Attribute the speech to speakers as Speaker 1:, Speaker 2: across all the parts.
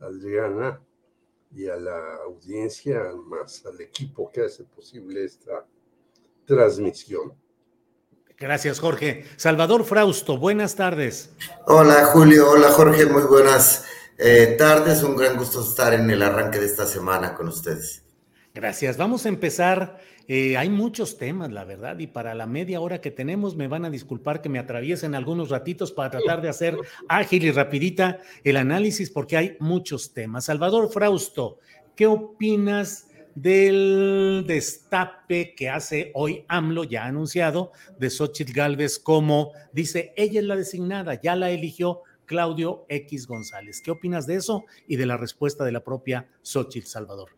Speaker 1: Adriana y a la audiencia, más al equipo que hace posible esta transmisión.
Speaker 2: Gracias, Jorge. Salvador Frausto, buenas tardes.
Speaker 3: Hola, Julio. Hola, Jorge. Muy buenas eh, tardes. Un gran gusto estar en el arranque de esta semana con ustedes.
Speaker 2: Gracias. Vamos a empezar eh, hay muchos temas, la verdad, y para la media hora que tenemos me van a disculpar que me atraviesen algunos ratitos para tratar de hacer ágil y rapidita el análisis porque hay muchos temas. Salvador Frausto, ¿qué opinas del destape que hace hoy AMLO, ya anunciado, de Xochitl Galvez como, dice, ella es la designada, ya la eligió Claudio X González. ¿Qué opinas de eso y de la respuesta de la propia Xochitl Salvador?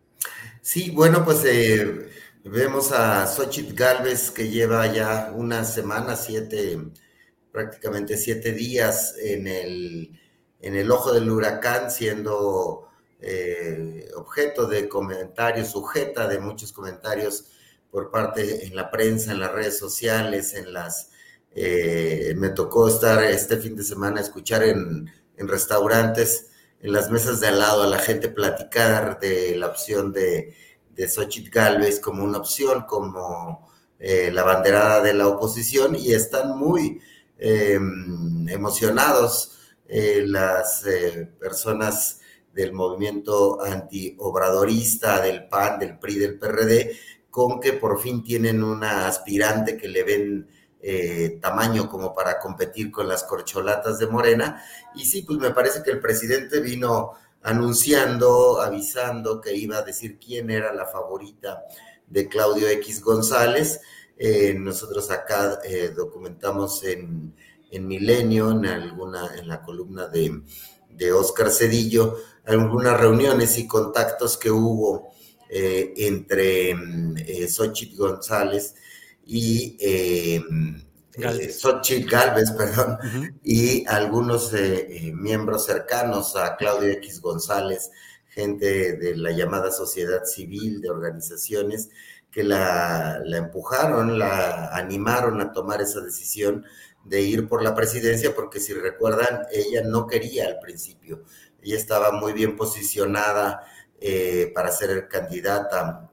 Speaker 3: Sí, bueno, pues eh, Vemos a Xochitl Galvez que lleva ya una semana, siete, prácticamente siete días en el, en el ojo del huracán, siendo eh, objeto de comentarios, sujeta de muchos comentarios por parte en la prensa, en las redes sociales, en las... Eh, me tocó estar este fin de semana, escuchar en, en restaurantes, en las mesas de al lado, a la gente platicar de la opción de de Xochitl Galvez como una opción, como eh, la banderada de la oposición, y están muy em, emocionados eh, las eh, personas del movimiento antiobradorista, del PAN, del PRI, del PRD, con que por fin tienen una aspirante que le ven tamaño como para competir con las corcholatas de Morena. Y sí, pues me parece que el presidente vino anunciando, avisando que iba a decir quién era la favorita de Claudio X González. Eh, nosotros acá eh, documentamos en, Milenio, en alguna, en la columna de, de Oscar Cedillo, algunas reuniones y contactos que hubo eh, entre Xochitl González y Galvez. Xochitl Galvez, perdón, y algunos eh, eh, miembros cercanos a Claudio X González, gente de la llamada sociedad civil, de organizaciones, que la, la, empujaron, la animaron a tomar esa decisión de ir por la presidencia, porque si recuerdan, ella no quería al principio, ella estaba muy bien posicionada eh, para ser candidata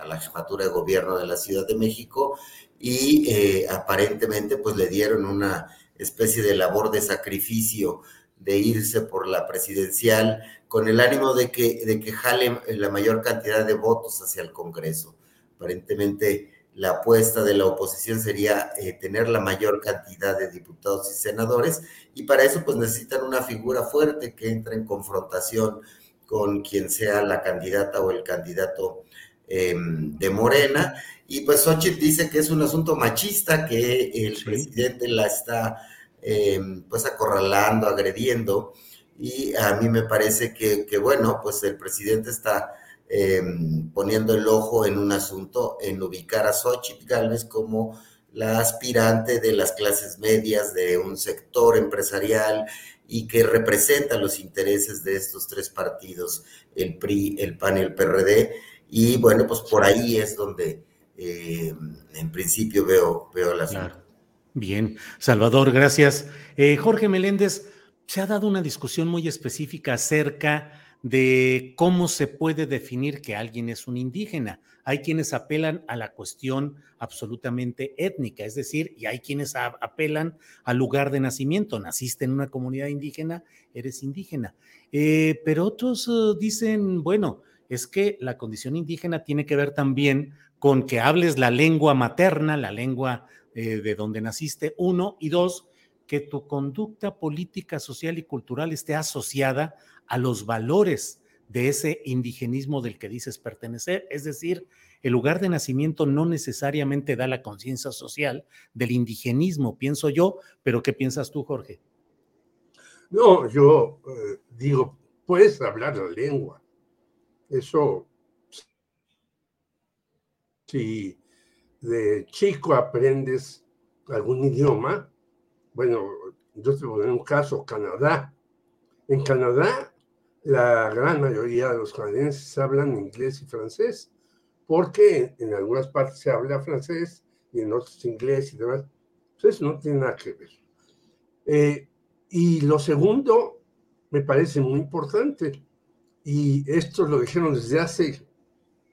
Speaker 3: a la jefatura de gobierno de la Ciudad de México y eh, aparentemente pues le dieron una especie de labor de sacrificio de irse por la presidencial con el ánimo de que, de que jale la mayor cantidad de votos hacia el Congreso. Aparentemente la apuesta de la oposición sería eh, tener la mayor cantidad de diputados y senadores y para eso pues necesitan una figura fuerte que entre en confrontación con quien sea la candidata o el candidato em, de Morena y pues Xochitl dice que es un asunto machista, que el presidente la está eh, pues acorralando, agrediendo. Y a mí me parece que, bueno, pues el presidente está eh, poniendo el ojo en un asunto, en ubicar a Xochitl Gálvez como la aspirante de las clases medias de un sector empresarial y que representa los intereses de estos tres partidos, el PRI, el PAN y el PRD. Y bueno, pues por ahí es donde eh, en principio veo, veo la
Speaker 2: claro. Bien, Salvador, gracias. Eh, Jorge Meléndez, se ha dado una discusión muy específica acerca de cómo se puede definir que alguien es un indígena. Hay quienes apelan a la cuestión absolutamente étnica, es decir, y hay quienes apelan al lugar de nacimiento. Naciste en una comunidad indígena, eres indígena. Eh, pero otros dicen, bueno, es que la condición indígena tiene que ver también con que hables la lengua materna, la lengua eh, de donde naciste, uno, y dos, que tu conducta política, social y cultural esté asociada a los valores de ese indigenismo del que dices pertenecer. Es decir, el lugar de nacimiento no necesariamente da la conciencia social del indigenismo, pienso yo, pero ¿qué piensas tú, Jorge?
Speaker 1: No, yo eh, digo, puedes hablar la lengua. Eso, si de chico aprendes algún idioma, bueno, yo te voy a un caso, Canadá. En Canadá la gran mayoría de los canadienses hablan inglés y francés, porque en algunas partes se habla francés y en otras inglés y demás. Entonces no tiene nada que ver. Eh, y lo segundo me parece muy importante, y esto lo dijeron desde hace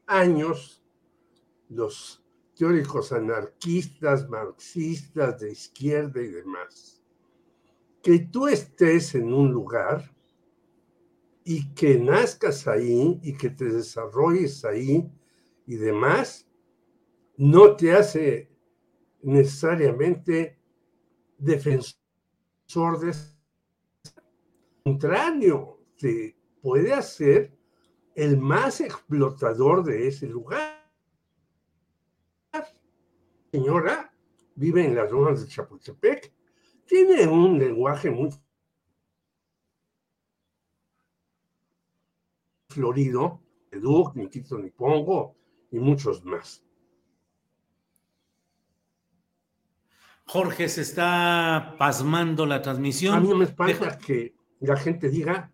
Speaker 1: años los teóricos anarquistas, marxistas, de izquierda y demás, que tú estés en un lugar y que nazcas ahí y que te desarrolles ahí y demás, no te hace necesariamente defensor de contrario, te puede hacer el más explotador de ese lugar. Señora vive en las zonas de Chapultepec, tiene un lenguaje muy Florido, Edu, ni quito ni pongo, y muchos más.
Speaker 2: Jorge, se está pasmando la transmisión.
Speaker 1: A mí me espanta que la gente diga,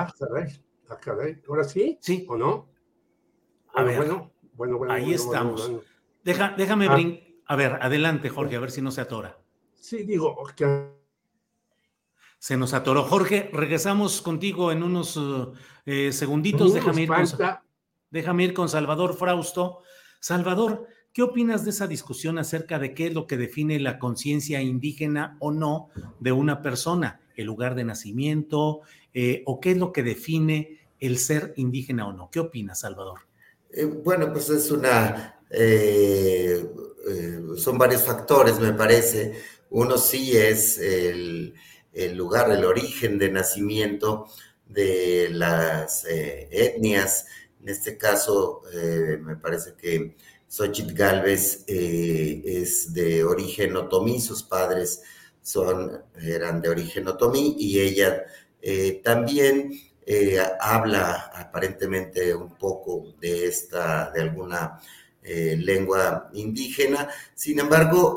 Speaker 1: ah, caray, ah, caray, ¿ahora sí?
Speaker 2: Sí.
Speaker 1: ¿O no?
Speaker 2: A ver,
Speaker 1: bueno, bueno, bueno,
Speaker 2: ahí estamos. déjame ah. brincar. A ver, adelante, Jorge, a ver si no se atora.
Speaker 1: Sí, digo, que
Speaker 2: se nos atoró. Jorge, regresamos contigo en unos eh, segunditos. Déjame ir, con, déjame ir con Salvador Frausto. Salvador, ¿qué opinas de esa discusión acerca de qué es lo que define la conciencia indígena o no de una persona? ¿El lugar de nacimiento? Eh, ¿O qué es lo que define el ser indígena o no? ¿Qué opinas, Salvador?
Speaker 3: Eh, bueno, pues es una... son varios factores, me parece. Uno sí es el el lugar, el origen de nacimiento de las eh, etnias. En este caso, eh, me parece que Xochitl Galvez eh, es de origen otomí, sus padres son, eran de origen otomí y ella también habla aparentemente un poco de esta, de alguna lengua indígena. Sin embargo,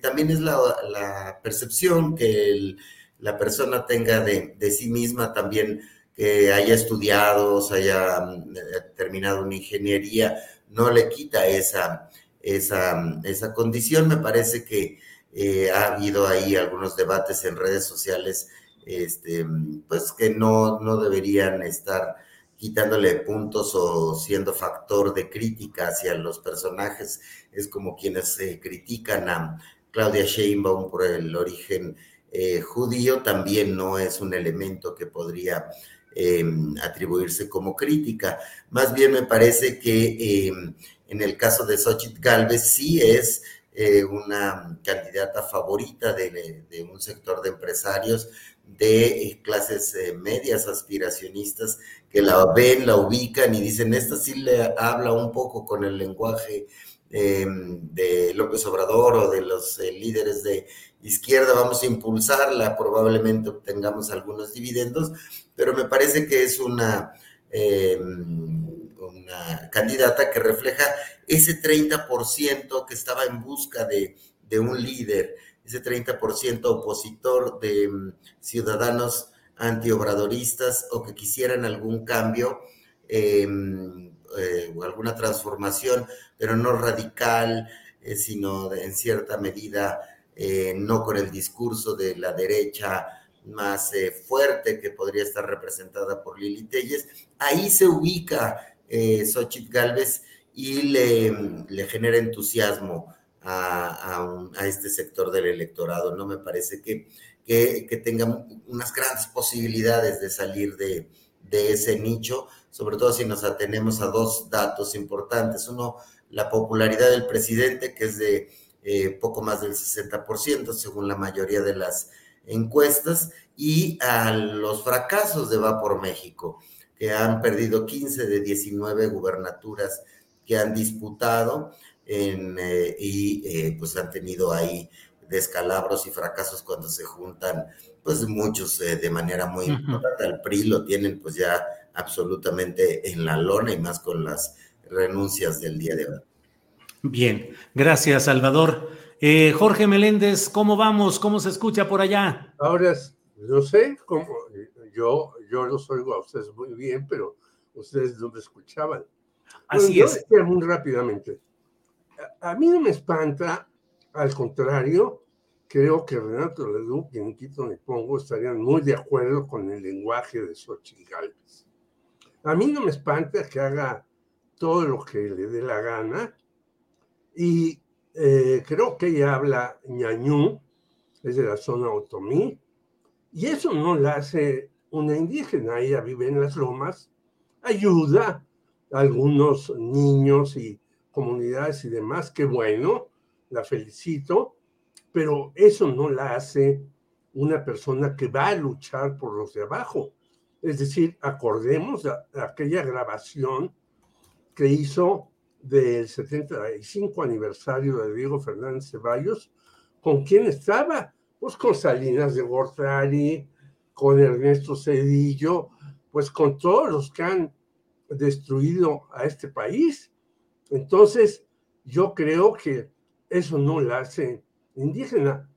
Speaker 3: también es la, percepción que la persona tenga de, sí misma también que haya estudiado, o haya terminado una ingeniería, no le quita esa, esa, esa condición. Me parece que eh, ha habido ahí algunos debates en redes sociales, este, pues que no, no deberían estar quitándole puntos o siendo factor de crítica hacia los personajes. Es como quienes eh, critican a Claudia Sheinbaum por el origen eh, judío también no es un elemento que podría em, atribuirse como crítica. Más bien me parece que em, en el caso de Xochitl Galvez sí es eh, una candidata favorita de, un sector de empresarios de eh, clases medias aspiracionistas que la ven, la ubican y dicen, esta sí le habla un poco con el lenguaje em, de López Obrador o de los líderes de izquierda vamos a impulsarla, probablemente obtengamos algunos dividendos, pero me parece que es una, eh, una candidata que refleja ese 30% que estaba en busca de, un líder, ese 30% opositor de mm, ciudadanos antiobradoristas o que quisieran algún cambio em, eh, o alguna transformación, pero no radical, eh, sino en cierta medida eh, no con el discurso de la derecha más eh, fuerte que podría estar representada por Lili Telles. Ahí se ubica eh, Xochitl Galvez y le, genera entusiasmo a, este sector del electorado. No me parece que, que, tenga unas grandes posibilidades de salir de, de ese nicho, sobre todo si nos atenemos a dos datos importantes. Uno, la popularidad del presidente, que es de eh, poco más del 60%, según la mayoría de las encuestas, y a los fracasos de Va por México, que han perdido 15 de 19 gubernaturas que han disputado eh, y eh, pues han tenido ahí descalabros y fracasos cuando se juntan, pues muchos de manera muy importante. Al PRI lo tienen pues ya absolutamente en la lona y más con las renuncias del día de hoy.
Speaker 2: Bien, gracias Salvador. Eh, Jorge Meléndez, ¿cómo vamos? ¿Cómo se escucha por allá?
Speaker 1: Ahora, no sé, cómo, yo, yo los oigo a ustedes muy bien, pero ustedes no me escuchaban.
Speaker 2: Así es.
Speaker 1: Muy rápidamente. A, mí no me espanta, al contrario, creo que Renato Leduc y Nikito Pongo estarían muy de acuerdo con el lenguaje de Xochitl Gálvez. A mí no me espanta que haga todo lo que le dé la gana, y eh, creo que ella habla ñañú, es de la zona otomí, y eso no la hace una indígena, ella vive en las lomas, ayuda a algunos niños y comunidades y demás, qué bueno, la felicito, pero eso no la hace una persona que va a luchar por los de abajo. Es decir, acordemos a aquella grabación que hizo del 75 aniversario de Diego Fernández Ceballos, ¿con quién estaba? Pues con Salinas de Gortari, con Ernesto Cedillo, pues con todos los que han destruido a este país. Entonces, yo creo que eso no la hace indígena.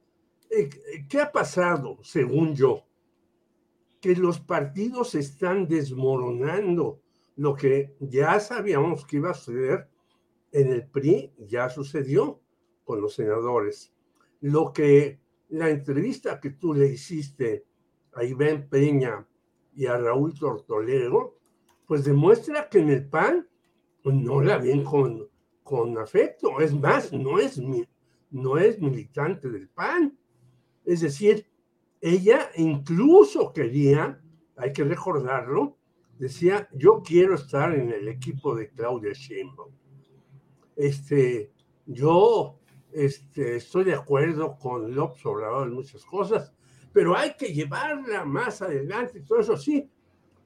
Speaker 1: Eh, ¿Qué ha pasado, según yo? Que los partidos están desmoronando lo que ya sabíamos que iba a suceder en el PRI ya sucedió con los senadores. Lo que la entrevista que tú le hiciste a Iván Peña y a Raúl Tortolero, pues demuestra que en el PAN no la ven con, con afecto. Es más, no es, no es militante del PAN. Es decir, ella incluso quería, hay que recordarlo, decía, yo quiero estar en el equipo de Claudia Sheinbaum. Este, yo este, estoy de acuerdo con López Obrador en muchas cosas, pero hay que llevarla más adelante, todo eso sí,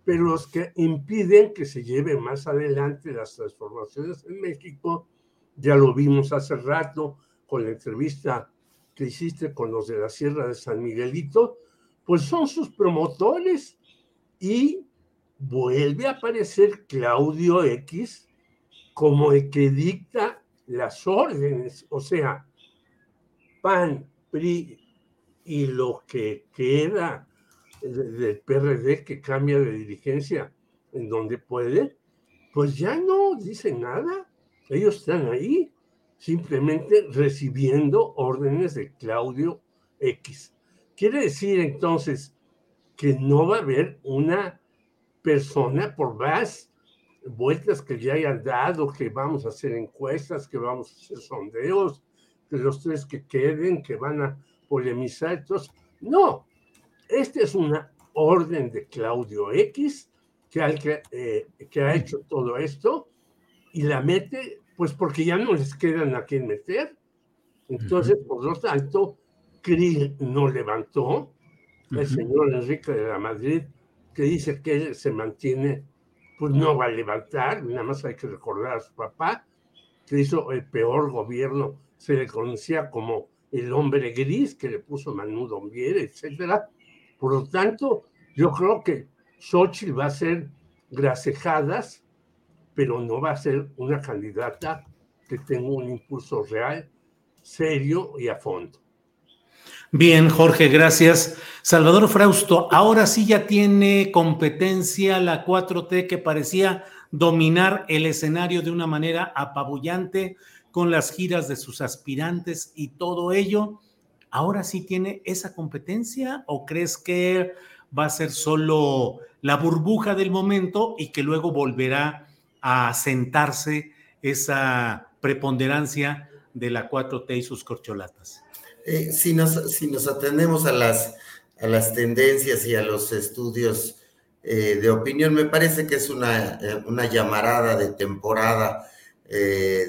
Speaker 1: pero los que impiden que se lleve más adelante las transformaciones en México, ya lo vimos hace rato con la entrevista que hiciste con los de la Sierra de San Miguelito, pues son sus promotores y vuelve a aparecer Claudio X como el que dicta las órdenes, o sea, PAN, PRI y lo que queda del PRD que cambia de dirigencia en donde puede, pues ya no dicen nada. Ellos están ahí simplemente recibiendo órdenes de Claudio X. Quiere decir entonces que no va a haber una persona por más vueltas que ya hayan dado, que vamos a hacer encuestas, que vamos a hacer sondeos, de los tres que queden, que van a polemizar. Entonces, no, esta es una orden de Claudio X que, que, eh, que ha hecho todo esto y la mete, pues porque ya no les quedan a quién meter. Entonces, por lo tanto, Krill no levantó, el señor Enrique de la Madrid, que dice que él se mantiene pues no va a levantar, nada más hay que recordar a su papá, que hizo el peor gobierno, se le conocía como el hombre gris que le puso Manu Dombier, etcétera. Por lo tanto, yo creo que Xochitl va a ser grasejadas, pero no va a ser una candidata que tenga un impulso real, serio y a fondo.
Speaker 2: Bien, Jorge, gracias. Salvador Frausto, ahora sí ya tiene competencia la 4T que parecía dominar el escenario de una manera apabullante con las giras de sus aspirantes y todo ello. ¿ahora sí tiene esa competencia o crees que va a ser solo la burbuja del momento y que luego volverá a sentarse esa preponderancia de la 4T y sus corcholatas?
Speaker 3: Eh, si, nos, si nos atendemos a las, a las tendencias y a los estudios eh, de opinión, me parece que es una, eh, una llamarada de temporada,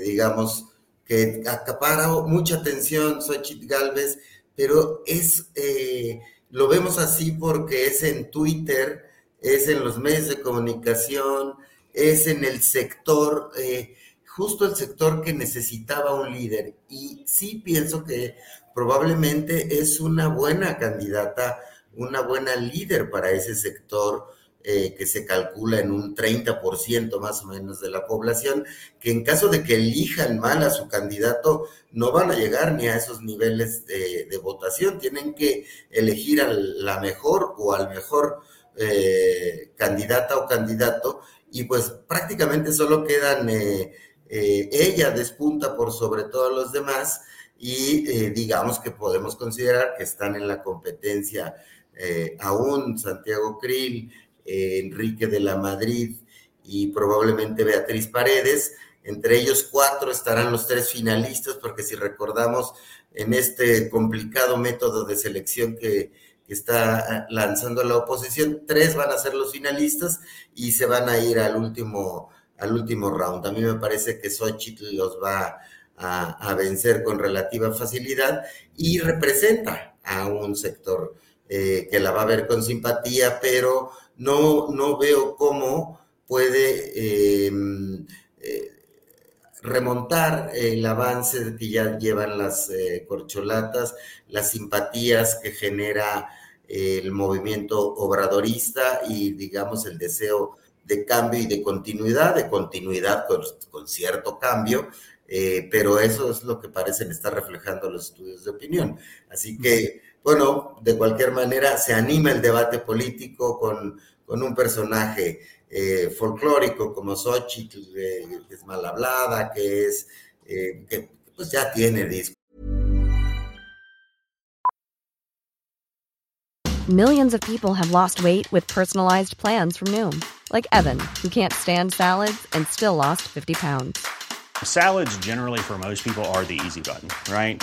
Speaker 3: digamos, que acapara mucha atención Xochitl Galvez, pero es, lo vemos así porque es en Twitter, es en los medios de comunicación, es en el sector justo el sector que necesitaba un líder. Y sí pienso que probablemente es una buena candidata, una buena líder para ese sector eh, que se calcula en un 30% más o menos de la población, que en caso de que elijan mal a su candidato, no van a llegar ni a esos niveles de, votación, tienen que elegir a la mejor o al mejor eh, candidata o candidato, y pues prácticamente solo quedan... Eh, ella despunta por sobre todos los demás y digamos que podemos considerar que están en la competencia aún Santiago Krill, Enrique de la Madrid y probablemente Beatriz Paredes. Entre ellos cuatro estarán los tres finalistas, porque si recordamos en este complicado método de selección que, que está lanzando la oposición, tres van a ser los finalistas y se van a ir al último al último round. A mí me parece que Xochitl los va a, vencer con relativa facilidad y representa a un sector eh, que la va a ver con simpatía, pero no, no veo cómo puede em, eh, remontar el avance que ya llevan las eh, corcholatas, las simpatías que genera el movimiento obradorista y digamos el deseo de cambio y de continuidad, de continuidad con, cierto cambio, eh, pero eso es lo que parecen estar reflejando los estudios de opinión. Así que, bueno, de cualquier manera se anima el debate político con, con un personaje eh, folclórico como Xochitl, eh, que es mal hablada, que es, que pues ya tiene disco.
Speaker 4: Millions of people have lost weight with personalized plans from Noom. like Evan, who can't stand salads and still lost 50 pounds.
Speaker 5: Salads, generally, for most people, are the easy button, right?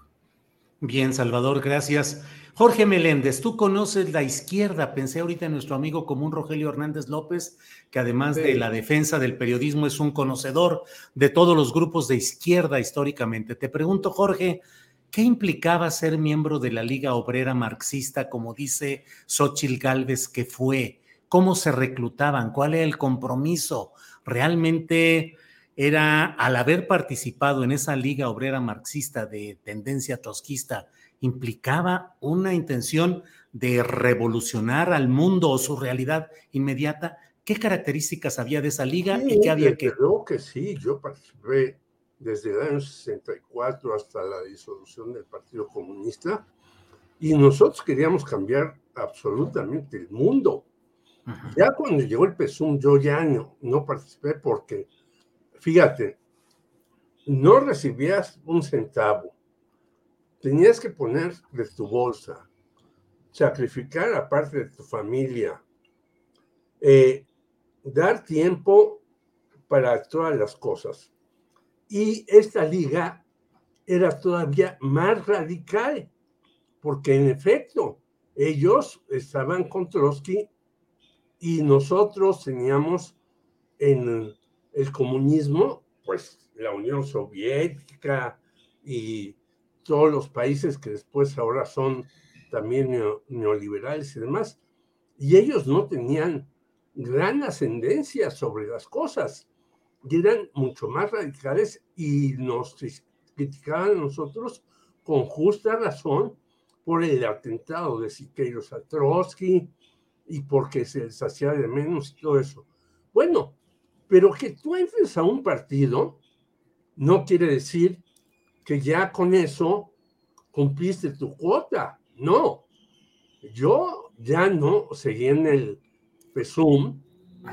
Speaker 2: Bien, Salvador, gracias. Jorge Meléndez, tú conoces la izquierda. Pensé ahorita en nuestro amigo común Rogelio Hernández López, que además de la defensa del periodismo es un conocedor de todos los grupos de izquierda históricamente. Te pregunto, Jorge, ¿qué implicaba ser miembro de la Liga Obrera Marxista, como dice Xochil Gálvez que fue? ¿Cómo se reclutaban? ¿Cuál era el compromiso? ¿Realmente era, al haber participado en esa liga obrera marxista de tendencia tosquista, implicaba una intención de revolucionar al mundo o su realidad inmediata. ¿Qué características había de esa liga y qué había que...?
Speaker 1: Creo que sí, yo participé desde el año 64 hasta la disolución del Partido Comunista y nosotros queríamos cambiar absolutamente el mundo. Ya cuando llegó el PSUM yo ya no, no participé porque fíjate, no recibías un centavo, tenías que poner de tu bolsa, sacrificar a parte de tu familia, eh, dar tiempo para todas las cosas. Y esta liga era todavía más radical, porque en efecto ellos estaban con Trotsky y nosotros teníamos en el comunismo, pues la Unión Soviética y todos los países que después ahora son también neoliberales y demás, y ellos no tenían gran ascendencia sobre las cosas, eran mucho más radicales y nos criticaban a nosotros con justa razón por el atentado de Siqueiros a Trotsky y porque se les hacía de menos y todo eso. Bueno, pero que tú entres a un partido no quiere decir que ya con eso cumpliste tu cuota. No, yo ya no seguí en el PSUM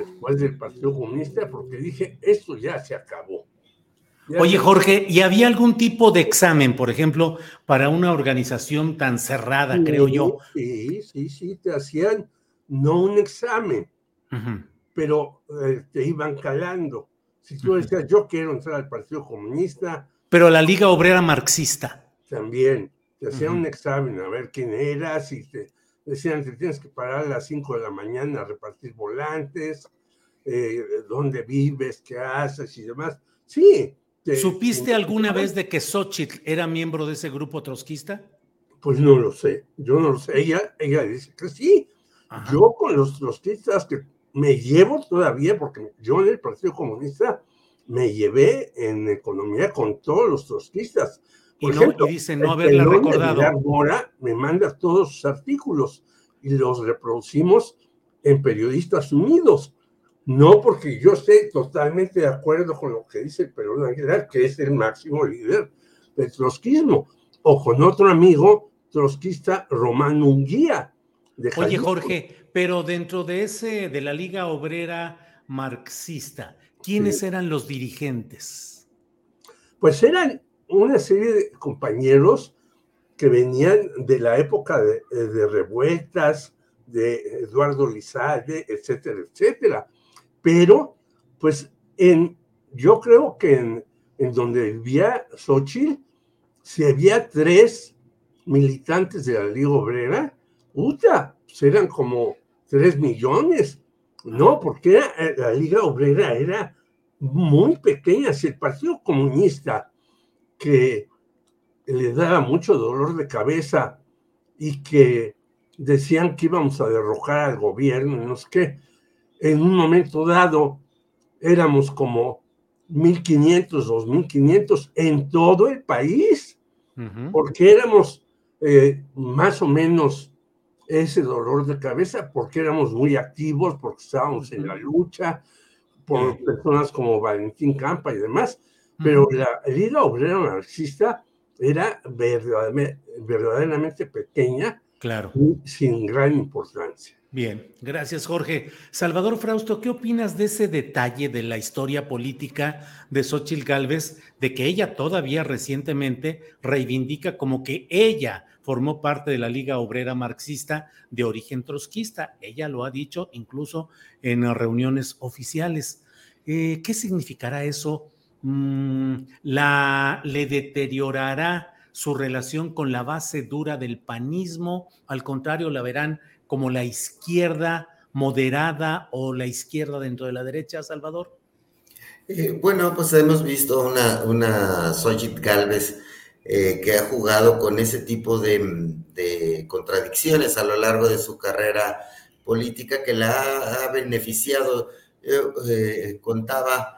Speaker 1: después del Partido Comunista porque dije, esto ya se acabó.
Speaker 2: Oye, Jorge, ¿y había algún tipo de examen, por ejemplo, para una organización tan cerrada, creo yo?
Speaker 1: Sí, sí, sí, te hacían no un examen, pero eh, te iban calando. Si tú decías, yo quiero entrar al Partido Comunista.
Speaker 2: Pero la Liga Obrera Marxista.
Speaker 1: También, te hacían un examen a ver quién eras y te decían, te tienes que parar a las 5 de la mañana a repartir volantes, eh, dónde vives, qué haces y demás. Sí,
Speaker 2: ¿Supiste alguna vez de que Xochitl era miembro de ese grupo trotskista?
Speaker 1: Pues no lo sé, yo no lo sé. Ella, ella dice que sí. Yo con los trotskistas que me llevo todavía, porque yo en el Partido Comunista me llevé en economía con todos los trotskistas.
Speaker 2: y, ejemplo, dice no haberla recordado.
Speaker 1: Ahora me manda todos sus artículos y los reproducimos en Periodistas Unidos. No porque yo esté totalmente de acuerdo con lo que dice el Perón Aguilar, que es el máximo líder del trotskismo, o con otro amigo trotskista, Román
Speaker 2: Oye, Jorge, pero dentro de ese, de la Liga Obrera Marxista, ¿quiénes eran los dirigentes?
Speaker 1: Pues eran una serie de compañeros que venían de la época de, de revueltas, de Eduardo Lizalde, etcétera, etcétera. Pero pues en, yo creo que en, en donde vivía Xochitl, si había tres militantes de la Liga Obrera, puta, pues eran como tres millones, ¿no? Porque eh, la Liga Obrera era muy pequeña. Si el Partido Comunista, que le daba mucho dolor de cabeza y que decían que íbamos a derrocar al gobierno, no sé qué, en un momento dado éramos como 1.500, 2.500 en todo el país, porque éramos eh, más o menos ese dolor de cabeza, porque éramos muy activos, porque estábamos en la lucha, por personas como Valentín Campa y demás, pero la Liga Obrera Marxista era verdaderamente, verdaderamente pequeña
Speaker 2: claro.
Speaker 1: sin gran importancia.
Speaker 2: Bien, gracias Jorge. Salvador Frausto, ¿qué opinas de ese detalle de la historia política de Xochitl Gálvez, de que ella todavía recientemente reivindica como que ella formó parte de la Liga Obrera Marxista de origen trotskista? Ella lo ha dicho incluso en reuniones oficiales. Eh, ¿Qué significará eso? Mm, la, ¿Le deteriorará su relación con la base dura del panismo? Al contrario, la verán como la izquierda moderada o la izquierda dentro de la derecha, Salvador?
Speaker 3: Eh, bueno, pues hemos visto una, una Sojit Galvez eh, que ha jugado con ese tipo de, contradicciones a lo largo de su carrera política que la ha, beneficiado. Eh, contaba,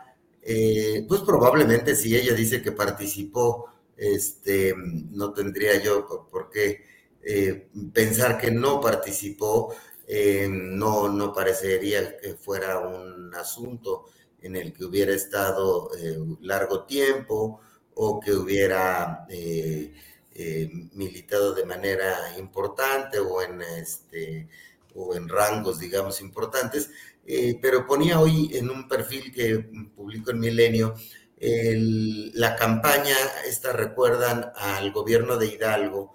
Speaker 3: pues probablemente si ella dice que participó, este, no tendría yo por qué eh, pensar que no participó eh, no, no parecería que fuera un asunto en el que hubiera estado eh, largo tiempo o que hubiera militado de manera importante o en, este, o en rangos, digamos, importantes, pero ponía hoy en un perfil que publicó en Milenio la campaña, esta recuerdan al gobierno de Hidalgo,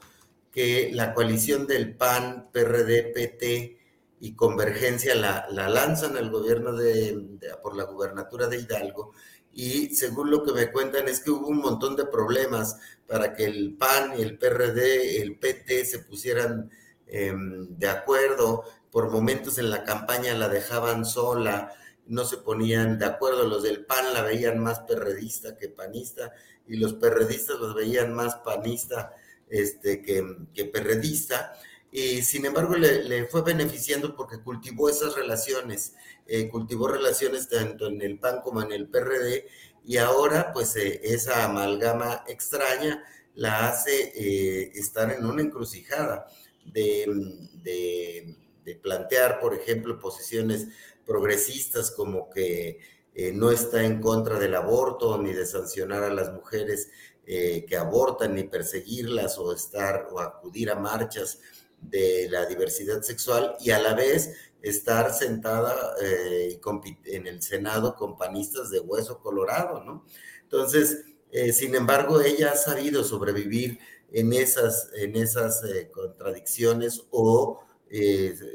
Speaker 3: que la coalición del PAN, PRD, PT y Convergencia la, lanzan al gobierno de, por la gubernatura de Hidalgo. Y según lo que me cuentan es que hubo un montón de problemas para que el PAN el PRD, el PT se pusieran em, de acuerdo, por momentos en la campaña la dejaban sola, no se ponían de acuerdo, los del PAN la veían más perredista que panista y los perredistas los veían más panista este, que, que perredista. Y sin embargo le, fue beneficiando porque cultivó esas relaciones, eh, cultivó relaciones tanto en el PAN como en el PRD y ahora pues eh, esa amalgama extraña la hace eh, estar en una encrucijada de, de, plantear, por ejemplo, posiciones progresistas como que no está en contra del aborto ni de sancionar a las mujeres que abortan ni perseguirlas o estar o acudir a marchas de la diversidad sexual y a la vez estar sentada eh, en el Senado con panistas de hueso colorado, ¿no? Entonces, eh, sin embargo, ella ha sabido sobrevivir en esas, en esas eh, contradicciones o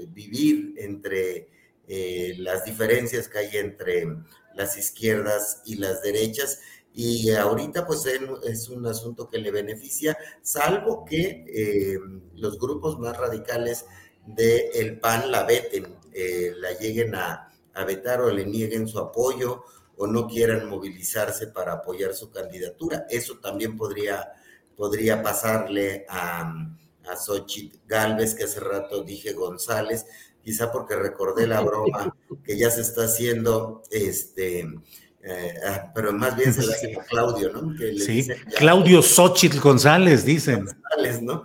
Speaker 3: vivir entre las diferencias que hay entre las izquierdas y las derechas y ahorita pues es un asunto que le beneficia, salvo que eh, los grupos más radicales del PAN la veten, eh, la lleguen a, vetar o le nieguen su apoyo o no quieran movilizarse para apoyar su candidatura. Eso también podría, podría pasarle a, a Xochitl Galvez, que hace rato dije González, quizá porque recordé la broma que ya se está haciendo este eh, ah, pero más bien se le hace a Claudio, ¿no?
Speaker 2: sí, Claudio Xochitl González, dicen.
Speaker 3: González, ¿no?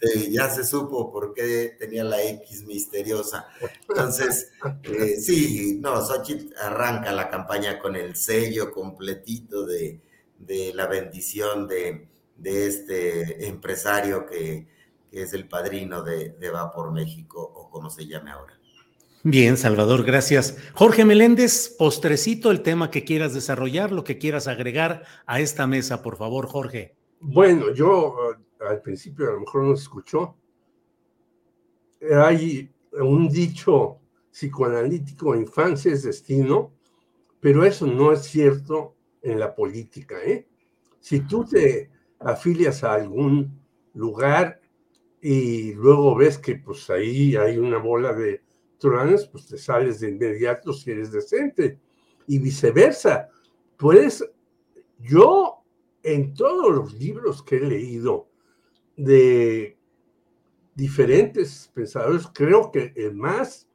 Speaker 3: Este, ya se supo por qué tenía la X misteriosa. Entonces, eh, sí, no, Xochitl arranca la campaña con el sello completito de, la bendición de, este empresario que, es el padrino de, de Va por México, o como se llame ahora.
Speaker 2: Bien, Salvador, gracias. Jorge Meléndez, postrecito el tema que quieras desarrollar, lo que quieras agregar a esta mesa, por favor, Jorge.
Speaker 1: Bueno, yo eh, al principio a lo mejor no se escuchó. Hay un dicho psicoanalítico, infancia es destino, pero eso no es cierto en la política. ¿eh? Si tú te afilias a algún lugar y luego ves que pues ahí hay una bola de pues te sales de inmediato si eres decente. Y viceversa. Pues yo en todos los libros que he leído de diferentes pensadores, creo que el más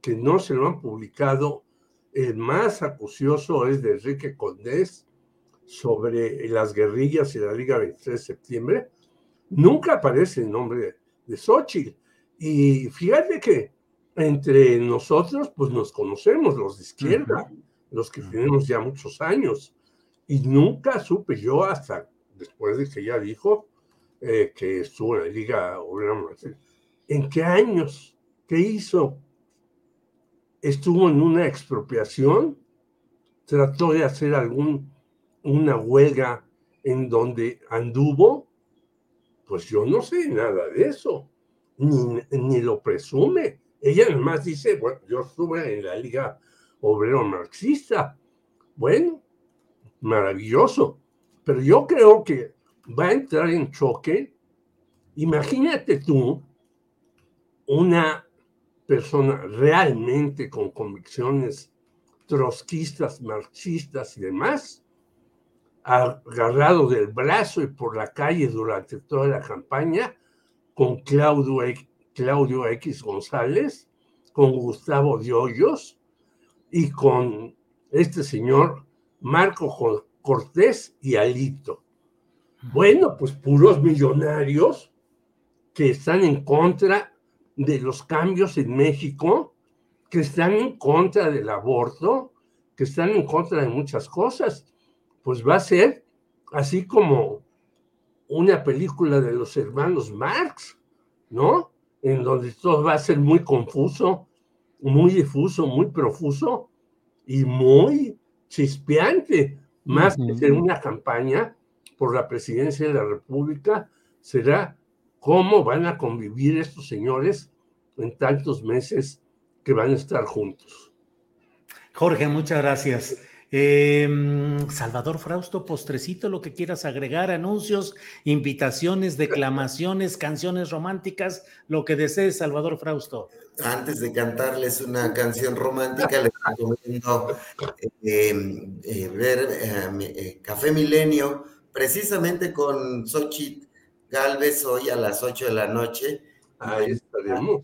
Speaker 1: que no se lo han publicado, el más acucioso es de Enrique Condés sobre las guerrillas y la Liga 23 de septiembre. Nunca aparece el nombre de Xochitl. Y fíjate que entre nosotros, pues nos conocemos, los de izquierda, los que tenemos ya muchos años. Y nunca supe yo hasta después de que ya dijo eh, que estuvo en la Liga Obrera ¿En qué años? ¿Qué hizo? ¿Estuvo en una expropiación? ¿Trató de hacer algún, una huelga en donde anduvo? Pues yo no sé nada de eso, ni, ni lo presume ella además dice, bueno, yo estuve en la Liga Obrero Marxista. Bueno, maravilloso. Pero yo creo que va a entrar en choque. Imagínate tú una persona realmente con convicciones trotskistas, marxistas y demás, agarrado del brazo y por la calle durante toda la campaña con Claudio Claudio X González, con Gustavo Diollos y con este señor Marco Cortés y Alito. Bueno, pues puros millonarios que están en contra de los cambios en México, que están en contra del aborto, que están en contra de muchas cosas. Pues va a ser así como una película de los hermanos Marx, ¿no? en donde todo va a ser muy confuso, muy difuso, muy profuso y muy chispeante, más que ser una campaña por la presidencia de la República, será cómo van a convivir estos señores en tantos meses que van a estar juntos.
Speaker 2: Jorge, muchas gracias. Em, Salvador Frausto, postrecito, lo que quieras agregar, anuncios, invitaciones, declamaciones, canciones románticas, lo que desees, Salvador Frausto.
Speaker 3: Antes de cantarles una canción romántica, les recomiendo eh, eh, ver eh, Café Milenio, precisamente con Xochitl Galvez hoy a las 8 de la noche.
Speaker 1: Ahí estaremos.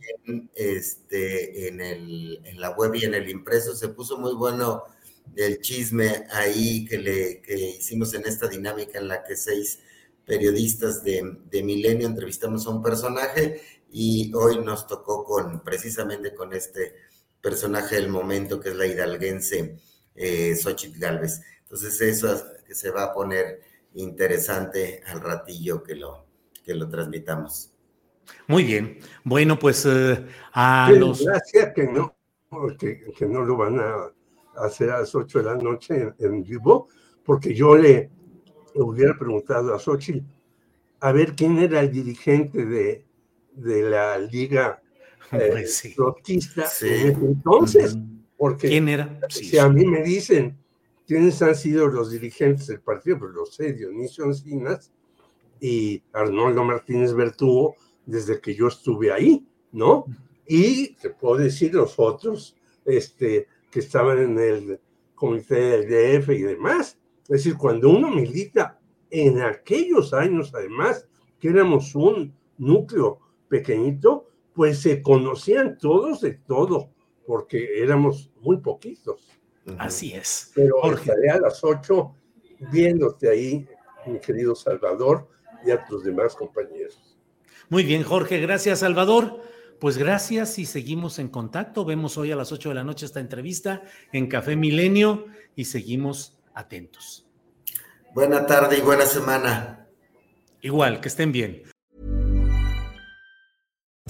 Speaker 3: Este, en, el, en la web y en el impreso se puso muy bueno del chisme ahí que, le, hicimos en esta dinámica en la que seis periodistas de, Milenio entrevistamos a un personaje y hoy nos tocó con precisamente con este personaje del momento que es la hidalguense eh, Xochitl Galvez. Entonces eso que se va a poner interesante al ratillo que lo, que lo transmitamos.
Speaker 2: Muy bien. Bueno, pues eh, a
Speaker 1: los... Gracias que no, que, que no lo van a hacer a las 8 de la noche en, vivo, porque yo le, hubiera preguntado a Xochitl a ver quién era el dirigente de, de la liga eh, entonces. Porque
Speaker 2: ¿Quién era?
Speaker 1: si a mí me dicen quiénes han sido los dirigentes del partido, pues lo sé, Dionisio Encinas y Arnoldo Martínez Bertugo, desde que yo estuve ahí, ¿no? Y te puedo decir los otros, este, que estaban en el comité del DF y demás. Es decir, cuando uno milita en aquellos años, además, que éramos un núcleo pequeñito, pues se conocían todos de todo, porque éramos muy poquitos.
Speaker 2: Así es.
Speaker 1: Pero estaré a las ocho viéndote ahí, mi querido Salvador, y a tus demás compañeros.
Speaker 2: Muy bien, Jorge, gracias, Salvador. Pues gracias y seguimos en contacto. Vemos hoy a las 8 de la noche esta entrevista en Café Milenio y seguimos atentos.
Speaker 3: Buena tarde y buena semana.
Speaker 2: Igual, que estén bien.